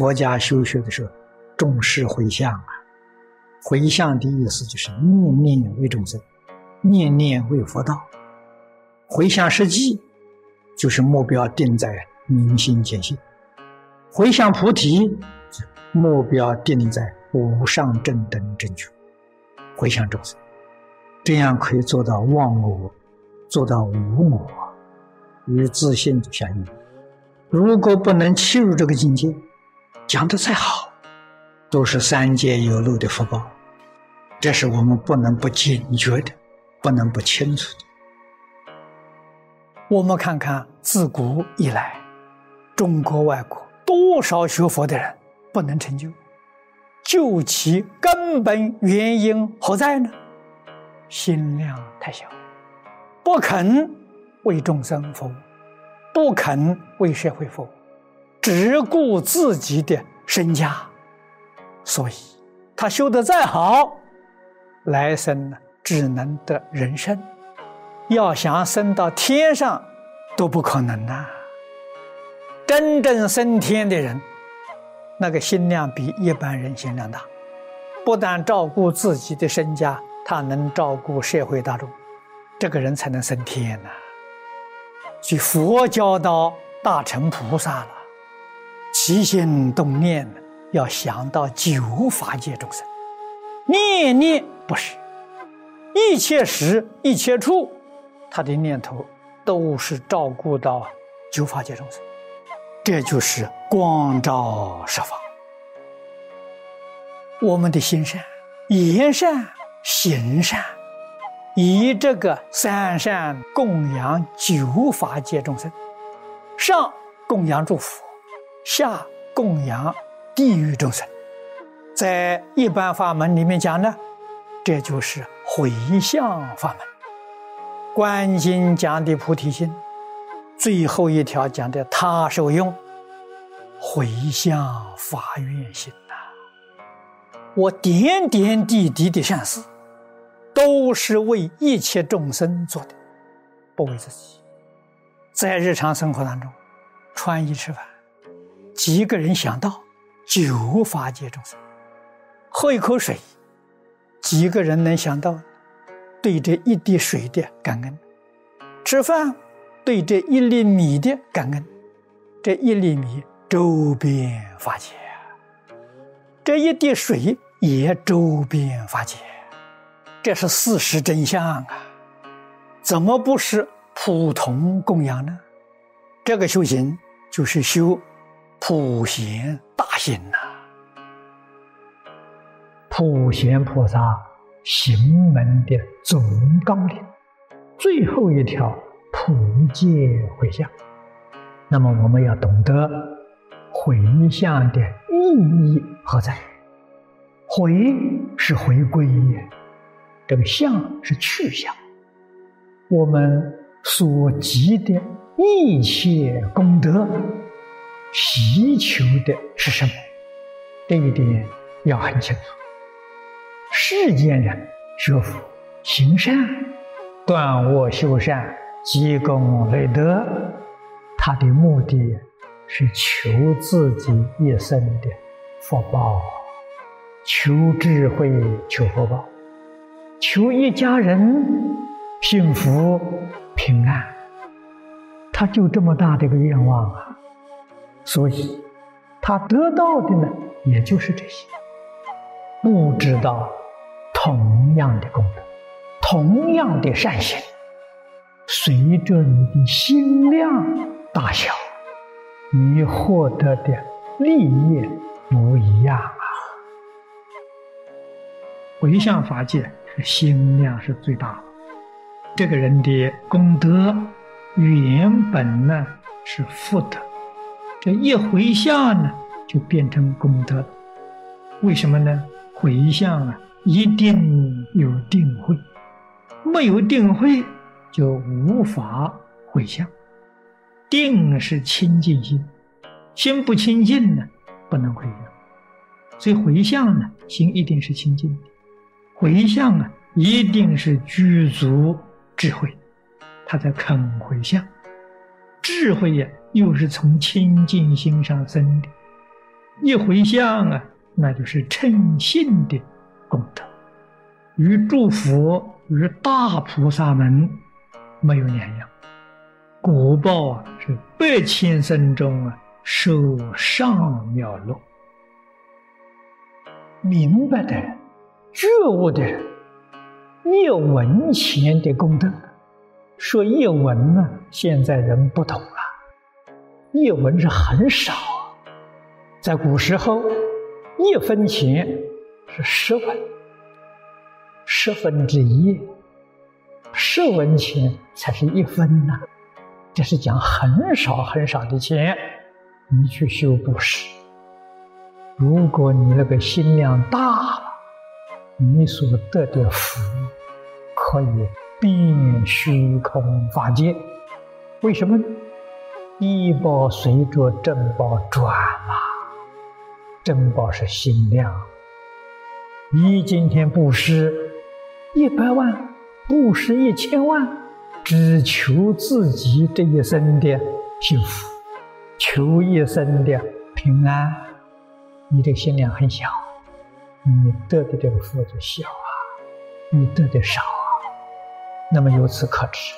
佛家修学的时候，重视回向啊。回向的意思就是念念为众生，念念为佛道。回向实际就是目标定在明心见性。回向菩提，目标定在无上正等正觉。回向众生，这样可以做到忘我，做到无我，与自信相应。如果不能切入这个境界，讲的再好，都是三界有漏的福报。这是我们不能不警觉的，不能不清楚的。我们看看自古以来，中国外国多少学佛的人不能成就，究其根本原因何在呢？心量太小，不肯为众生服务，不肯为社会服务，只顾自己的身家，所以他修得再好，来生呢只能得人身。要想升到天上，都不可能呐！真正升天的人，那个心量比一般人心量大，不但照顾自己的身家，他能照顾社会大众，这个人才能升天呐。所以佛教到大乘菩萨了，起心动念要想到九法界众生，念念不是，一切时一切处。他的念头都是照顾到九法界众生，这就是光照十方。我们的心善、言善、行善，以这个三善供养九法界众生，上供养诸佛，下供养地狱众生。在一般法门里面讲呢，这就是回向法门。观经讲的菩提心，最后一条讲的他受用，回向法愿心呐。我点点滴滴的善事，都是为一切众生做的，不为自己。在日常生活当中，穿衣吃饭，几个人想到九法界众生；喝一口水，几个人能想到？对这一滴水的感恩，吃饭对这一粒米的感恩，这一粒米周边发解，这一滴水也周边发解，这是事实真相啊！怎么不是普通供养呢？这个修行就是修普贤大行呐，普贤菩萨。行门的总纲领，最后一条普界回向。那么我们要懂得回向的意义何在？回是回归，这个向是去向。我们所积的一切功德，祈求的是什么？这一点要很清楚。世间人学佛行善、断恶修善、积功累德，他的目的是求自己一生的福报，求智慧、求福报，求一家人幸福平安。他就这么大的一个愿望啊！所以，他得到的呢，也就是这些，不知道。同样的功德，同样的善行，随着你的心量大小，你获得的利益不一样啊。回向法界，心量是最大的。这个人的功德原本呢是福德，这一回向呢就变成功德了。为什么呢？回向啊。一定有定慧，没有定慧就无法回向。定是清净心，心不清净呢，不能回向。所以回向呢，心一定是清净的。回向啊，一定是具足智慧，他才肯回向。智慧呀，又是从清净心上生的。一回向啊，那就是称信的功德，与诸佛与大菩萨们没有两样，果报啊是百千生中啊受上妙乐。明白的人、觉悟的人，一文钱的功德，说一文呢，现在人不懂了，一文是很少。在古时候，一分钱是十文，十分之一，十文钱才是一分呐。这是讲很少很少的钱，你去修布施。如果你那个心量大了，你所得的福可以遍虚空法界。为什么呢？一报随着正报转嘛。珍宝是心量，你今天布施一百万，布施一千万，只求自己这一生的幸福，求一生的平安，你这个心量很小，你得的这个福就小啊，你得的少。那么由此可知，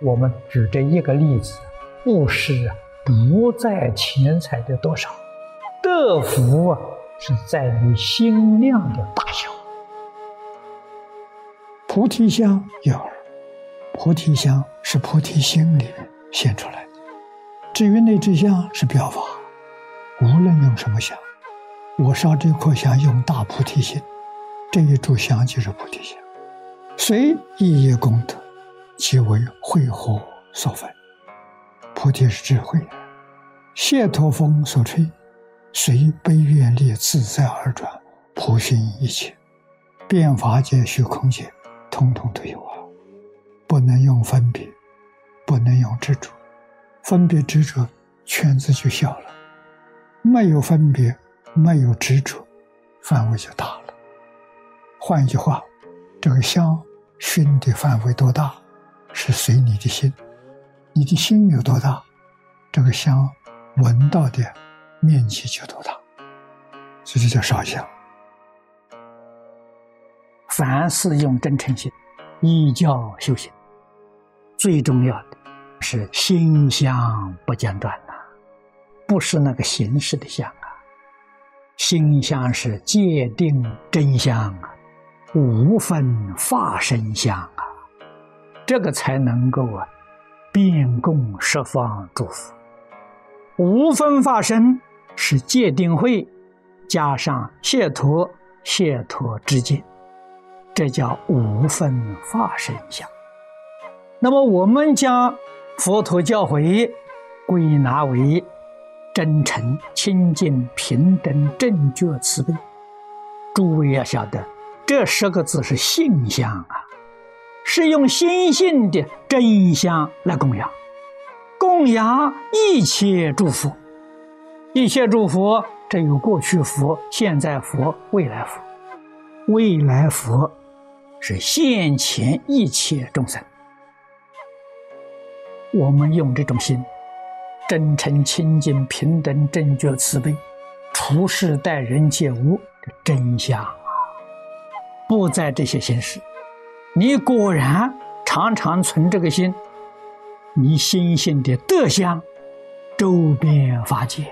我们举这一个例子，布施啊不在钱财的多少。得福啊，是在于心量的大小。菩提香有，菩提香是菩提心里面现出来的。至于那支香是表法，无论用什么香，我烧这颗香用大菩提心，这一炷香就是菩提香。随一业功德，即为慧火所焚。菩提是智慧，谢陀风所吹。随悲愿力自在而转，普熏一切，变法界、虚空界，通通都有啊！不能用分别，不能用执着，分别执着，圈子就小了；没有分别，没有执着，范围就大了。换一句话，这个相熏的范围多大，是随你的心，你的心有多大，这个香闻到的。面积就多大，所以这叫烧香。凡事用真诚心，依教修行。最重要的是心香不间断呐，不是那个形式的香啊。心香是界定真香啊，无分法身相啊，这个才能够啊，遍供十方诸佛，无分法身。是界定慧加上解脱，解脱之见，这叫无分法身相。那么我们将佛陀教诲归纳为真诚、清净、平等、正觉、慈悲。诸位要晓得，这十个字是性相啊，是用心性的真相来供养，供养一切诸佛。一切诸佛，这有过去佛、现在佛、未来佛。未来佛是现前一切众生。我们用这种心，真诚、清净、平等、正觉、慈悲，处事待人接物的真相，不在这些形式。你果然常常存这个心，你心性的德相，周边法界。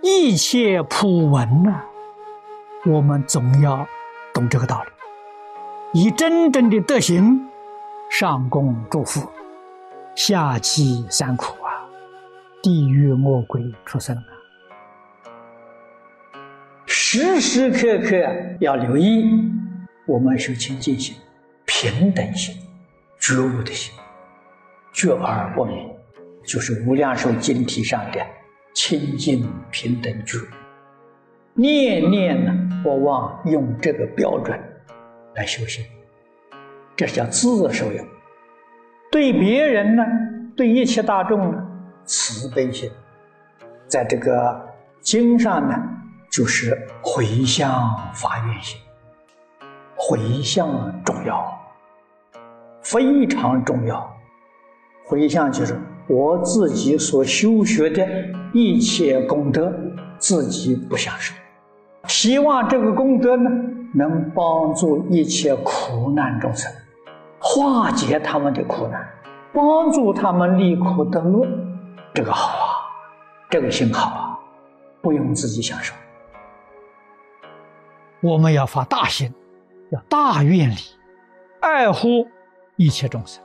一切普闻呐，我们总要懂这个道理，以真正的德行上供祝福，下济三苦啊，地狱魔鬼出生啊，时时刻刻要留意，我们修清净心、平等心、觉悟的心，觉而不明，就是无量寿经题上的。清净平等觉，念念呢不忘用这个标准来修行，这叫自受用。对别人呢，对一切大众呢，慈悲心，在这个经上呢，就是回向发愿心。回向重要，非常重要。回向就是。我自己所修学的一切功德，自己不享受。希望这个功德呢，能帮助一切苦难众生，化解他们的苦难，帮助他们离苦得乐。这个好啊，这个心好啊，不用自己享受。我们要发大心，要大愿力，爱护一切众生，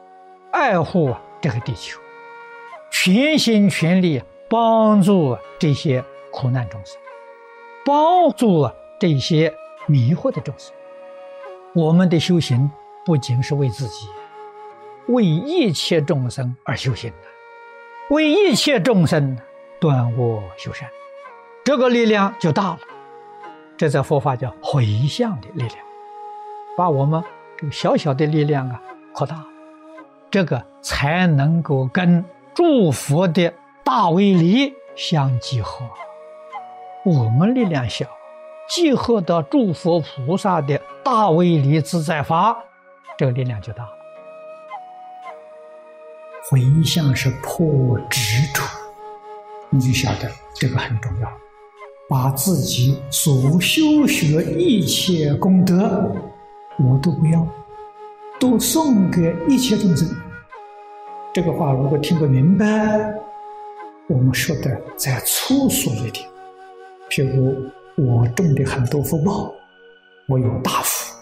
爱护这个地球。全心全力帮助这些苦难众生，帮助这些迷惑的众生。我们的修行不仅是为自己，为一切众生而修行的，为一切众生断恶修善，这个力量就大了。这在佛法叫回向的力量，把我们这个小小的力量啊扩大，这个才能够跟。祝福的大威力相结合，我们力量小，结合到诸佛菩萨的大威力自在法，这个力量就大了。回向是破执着，你就晓得这个很重要。把自己所修学一切功德，我都不要，都送给一切众生。这个话如果听不明白，我们说的再粗俗一点，譬如我种的很多福报，我有大福，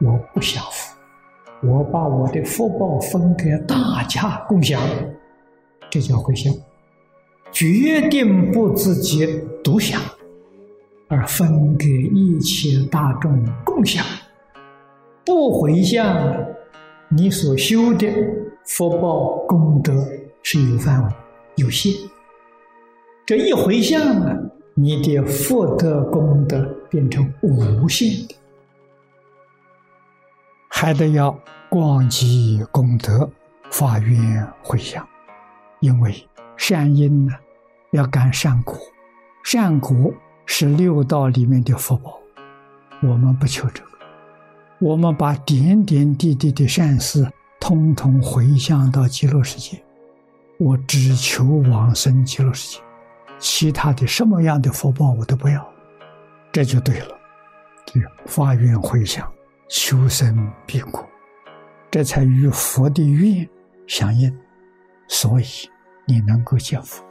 我不享福，我把我的福报分给大家共享，这叫回向。决定不自己独享，而分给一切大众共享。不回向，你所修的。福报功德是有范围、有限。这一回向啊，你的福德功德变成无限的，还得要广积功德，发愿回向。因为善因呢，要感善果，善果是六道里面的福报。我们不求这个，我们把点点滴滴的善事。通通回向到极乐世界，我只求往生极乐世界，其他的什么样的福报我都不要，这就对了。发愿回向，求生必果，这才与佛的愿相应，所以你能够见福。